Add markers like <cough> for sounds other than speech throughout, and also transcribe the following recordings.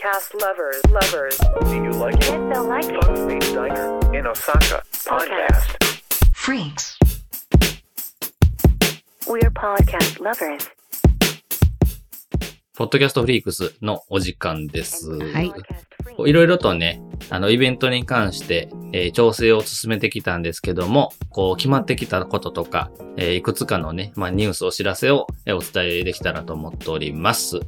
Podcast lovers, lovers. Do you like it? Yes, they'll like it. Fun Space Diner in Osaka podcast. Freaks. We're podcast lovers. ポッドキャストフリークスのお時間です。はいこう いろいろとね、あの、イベントに関して、えー調整を進めてきたんですけども、こう、決まってきたこととか、えーいくつかのね、まあ、ニュース、お知らせを、えーお伝えできたらと思っております。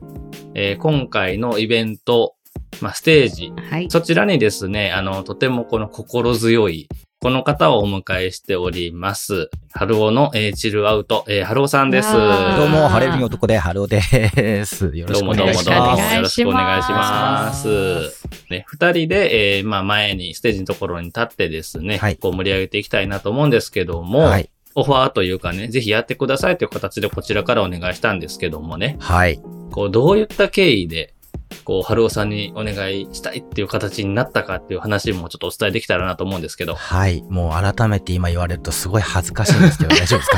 えー今回のイベント、まあ、ステージ、はい。そちらにですね、あの、とてもこの心強い、この方をお迎えしております。晴男の、えーチルアウト、えー、晴男さんです。どうも、晴れる男で、晴男です。よろしくおどうもどう願いします。もどうも。よろしくおよろしくお願願いしま。いしますね、二人で、えーまあ前に、ステージのところに立ってですね、はいこう盛り上げていきたいなと思うんですけども、はい。オファーというかね、ぜひやってくださいという形でこちらからお願いしたんですけどもね、はい。こうどういった経緯で、こう、晴男さんにお願いしたいっていう形になったかっていう話もちょっとお伝えできたらなと思うんですけど、はい。もう改めて今言われるとすごい恥ずかしいんですけど、大丈夫です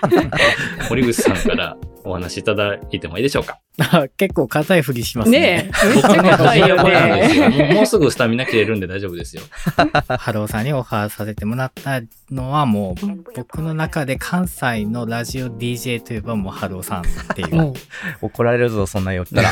か？ね。<laughs> <laughs> 森口さんからお話しいただいてもいいでしょうか？あ <laughs> 結構硬いふりしますね。ねえ、めっちゃ硬いよ僕なんですよね。もうすぐスタミナ切れるんで大丈夫ですよ。<laughs> 晴男さんにオファーさせてもらったのはもう、僕の中で関西のラジオ DJ といえばもう晴男さんっていう。も <laughs> 怒られるぞ、そんな言ったら。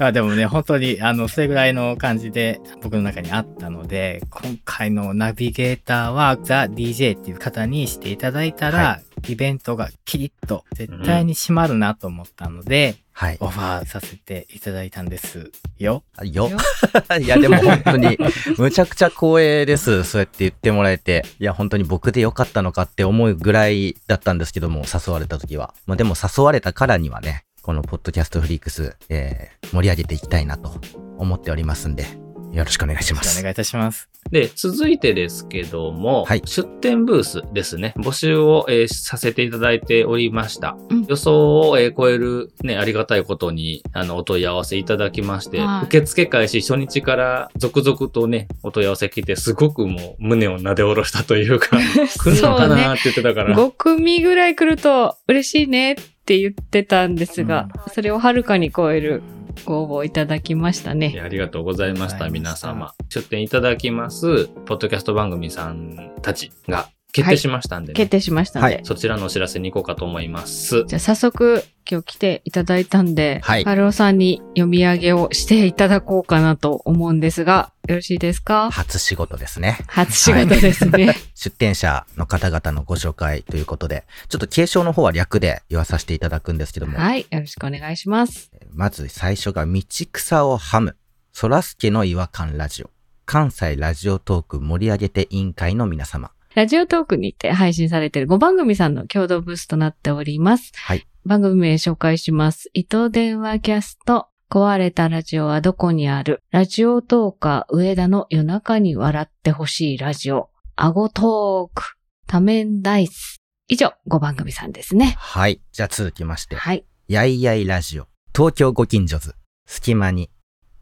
あでもね、本当に、あの、それぐらいの感じで僕の中にあったので、今回のナビゲーターはザ・ DJ っていう方にしていただいたら、はイベントがキリッと絶対に閉まるなと思ったので、はい。オファーさせていただいたんですよ。よ。<laughs> いや、でも本当に、むちゃくちゃ光栄です。そうやって言ってもらえて。いや、本当に僕でよかったのかって思うぐらいだったんですけども、誘われた時は。まあでも誘われたからにはね、このポッドキャストフリークス、えー、盛り上げていきたいなと思っておりますんで、よろしくお願いします。お願いいたします。で、続いてですけども、はい出店ブースですね、募集を、えーさせていただいておりました。うん予想を、えー超える、ね、ありがたいことに、あの、お問い合わせいただきまして、はい受付開始初日から続々とね、お問い合わせ来て、すごくもう胸を撫で下ろしたというか、<laughs> 来るのかなって言ってたから。5組ぐらい来ると嬉しいねって言ってたんですが、それをはるかに超えるご応募いただきましたいね。やありがとうございました、皆様。出店いただきます、ポッドキャスト番組さんたちが決定しましたんでね。決定しましたので。はいそちらのお知らせに行こうかと思います。じゃあ早速今日来ていただいたんで、はいハルオさんに読み上げをしていただこうかなと思うんですが、よろしいですか？初仕事ですね。初仕事ですね。<laughs> 出店者の方々のご紹介ということで、ちょっと継承の方は略で言わさせていただくんですけども、はい。よろしくお願いします。まず最初が道草をハム、そらすけの違和感ラジオ、関西ラジオトーク盛り上げて委員会の皆様。ラジオトークにて配信されている5番組さんの共同ブースとなっております。はい。番組名紹介します。伊藤電話キャスト、壊れたラジオはどこにある？ラジオトーカー上田の夜中に笑ってほしいラジオ、アゴトーク、多面ダイス。以上、5番組さんですね。はい。じゃあ続きまして、はい。やいやいラジオ、東京ご近所図、隙間に、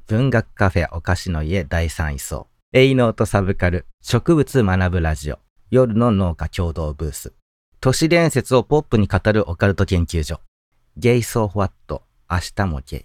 文学カフェお菓子の家第三位層、エイノートサブカル、植物学ぶラジオ、夜の農家共同ブース、都市伝説をポップに語るオカルト研究所、ゲイソーフワット、明日もゲイ、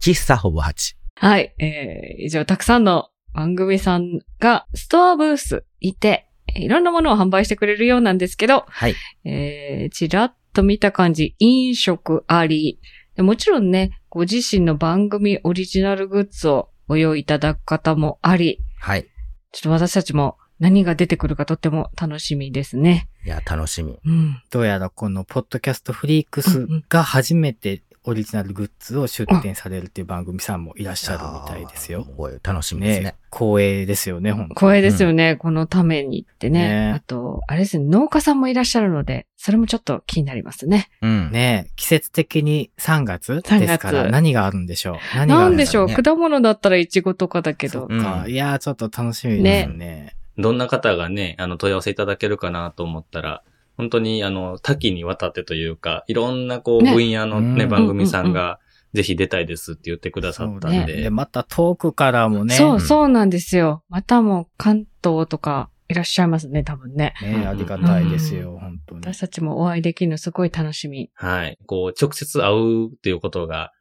喫茶ほぼ八、はい。えー、以上、たくさんの番組さんがストアブースいて、えーいろんなものを販売してくれるようなんですけど、はい。えー、ちらっと見た感じ、飲食あり。でもちろんね、ご自身の番組オリジナルグッズをご用意いただく方もあり、はい。ちょっと私たちも何が出てくるかとっても楽しみですね。いや、楽しみ。うん。どうやらこのポッドキャストフリークスが初めてオリジナルグッズを出展されるっていう番組さんもいらっしゃるみたいですよ。すごい楽しみですね。ね光栄ですよね、本当光栄ですよね、このためにってね。ねあと、あれですね、農家さんもいらっしゃるので、それもちょっと気になりますね。うん。ね季節的に3月3ですから何があるんでしょう？何があるなんでしょう、ね果物だったらイチゴとかだけど。うんいやー、ちょっと楽しみですね。どんな方がね、あの、問い合わせいただけるかなと思ったら、本当に、あの、多岐にわたってというか、いろんな、こう、ね分野のね、うん番組さんが、ぜひ出たいですって言ってくださったんで。で、また遠くからもね。そう、うんそうなんですよ。またもう関東とか、いらっしゃいますね、多分ね。ねありがたいですよ、本当に。私たちもお会いできるのすごい楽しみ。はい。こう、直接会うっていうことが、うんうんうん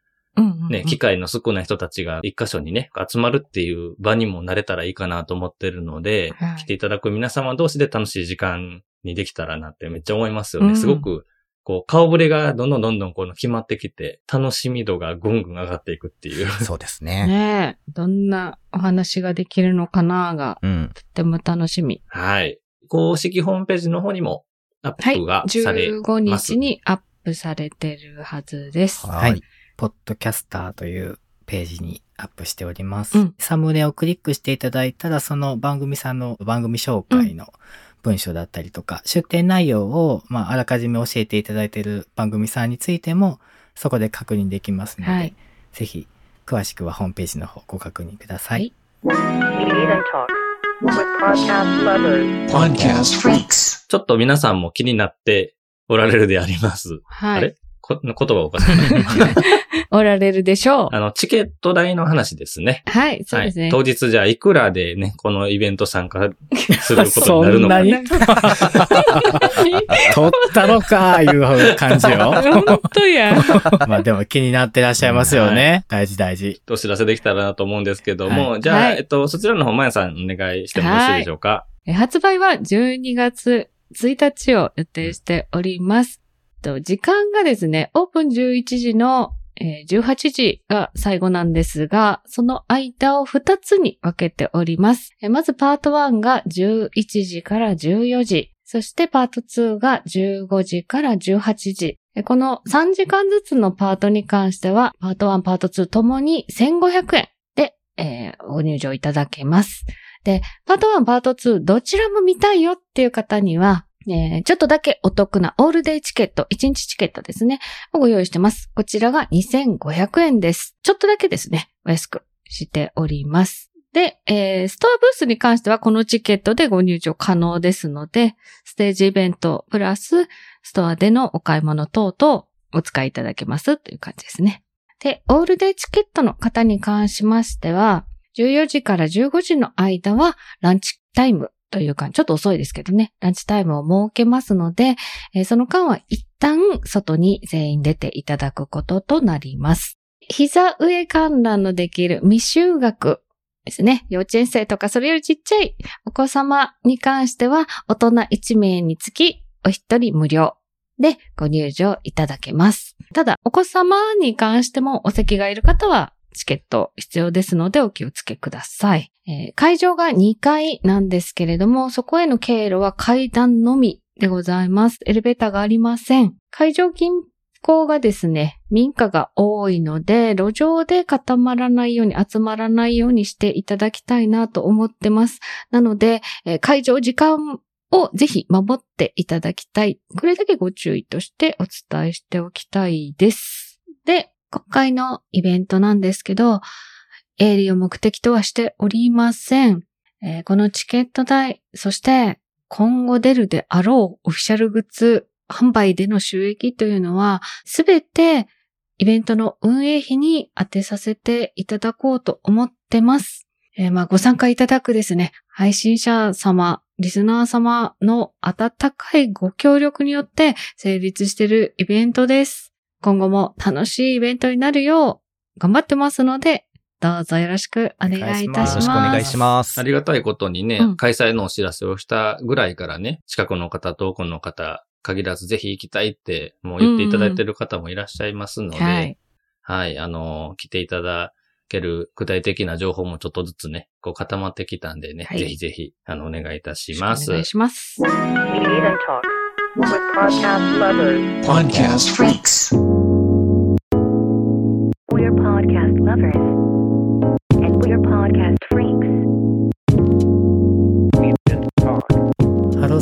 ね、機会の少ない人たちが一箇所にね、集まるっていう場にもなれたらいいかなと思ってるので、はい来ていただく皆様同士で楽しい時間にできたらなってめっちゃ思いますよね。うんすごく、こう、顔ぶれがどんどんどんどんこの決まってきて、楽しみ度がぐんぐん上がっていくっていう。<laughs> そうですね。ねえ、どんなお話ができるのかなが、うん。とっても楽しみ。はい。公式ホームページの方にもアッはい。プがされ15ます。日にアップされてるはずです。はい。ポッドキャスターというページにアップしております。うんサムネをクリックしていただいたら、その番組さんの番組紹介の文章だったりとか、出展内容を、まあ、あらかじめ教えていただいている番組さんについても、そこで確認できますので、はいぜひ、詳しくはホームページの方ご確認ください。ちょっと皆さんも気になっておられるであります。はい。あれ？こ <laughs> 言葉おかしい <laughs> <laughs> おられるでしょう。あの、チケット代の話ですね。はい、そうですね。はい。当日じゃあいくらでね、このイベント参加することになるのか。そんなに？<laughs> <laughs> 取ったのか、いう感じよ。本当や。まあでも気になってらっしゃいますよね。大事大事。お知らせできたらなと思うんですけども、はじゃあ、はいえっと、そちらの方、まやさんお願いしてもよろしいでしょうか？え発売は12月1日を予定しております。と時間がですね、オープン11時の、えー18時が最後なんですが、その間を2つに分けております。えーまずパート1が11時から14時、そしてパート2が15時から18時。この3時間ずつのパートに関しては、パート1、パート2ともに1500円で、えーご入場いただけます。で、パート1、パート2、どちらも見たいよっていう方には、えーちょっとだけお得なオールデイチケット、1日チケットですね、をご用意してます。こちらが2500円です。ちょっとだけですね、お安くしております。で、えーストアブースに関してはこのチケットでご入場可能ですので、ステージイベントプラスストアでのお買い物等々お使いいただけますという感じですね。で、オールデイチケットの方に関しましては、14時から15時の間はランチタイムというか、ちょっと遅いですけどね、ランチタイムを設けますので、えーその間は一旦外に全員出ていただくこととなります。膝上観覧のできる未就学ですね。幼稚園生とかそれよりちっちゃいお子様に関しては、大人1名につきお一人無料でご入場いただけます。ただ、お子様に関してもお席がいる方はチケット必要ですのでお気をつけください。えー会場が2階なんですけれども、そこへの経路は階段のみでございます。エレベーターがありません。会場近郊がですね、民家が多いので、路上で固まらないように、集まらないようにしていただきたいなと思ってます。なので、えー会場時間をぜひ守っていただきたい。これだけご注意としてお伝えしておきたいです。で、今回のイベントなんですけど、営利を目的とはしておりません。えーこのチケット代、そして今後出るであろうオフィシャルグッズ販売での収益というのは、すべてイベントの運営費に当てさせていただこうと思ってます。えーまあ、ご参加いただくですね、配信者様、リスナー様の温かいご協力によって成立しているイベントです。今後も楽しいイベントになるよう頑張ってますので、どうぞよろしくお願いいたします。よろしくお願いしますあ。りがたいことにね、うん開催のお知らせをしたぐらいからね、近くの方、遠くの方、限らずぜひ行きたいって、もう言っていただいてる方もいらっしゃいますので、はい。はい、あの、来ていただける具体的な情報もちょっとずつね、こう固まってきたんでね、はいぜひぜひ、あの、お願いいたします。お願いします。Podcast lovers. Podcast freaks.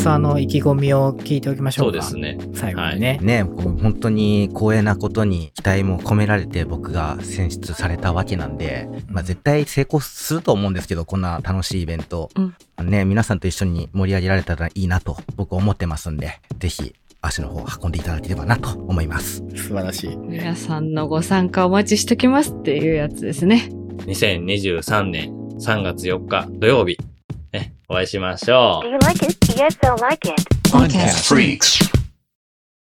さんの意気込みを聞いておきましょそううか。ですね。最後にね。ね、こう本当に光栄なことに期待も込められて僕が選出されたわけなんで、まあ絶対成功すると思うんですけど、こんな楽しいイベント。うんね、皆さんと一緒に盛り上げられたらいいなと僕思ってますんで、ぜひ足の方を運んでいただければなと思います。素晴らしい。皆さんのご参加お待ちしときますっていうやつですね。2023年3月4日土曜日、ね、お会いしましょ Do you like it? Yes, they'll like it. Podcast Freaks.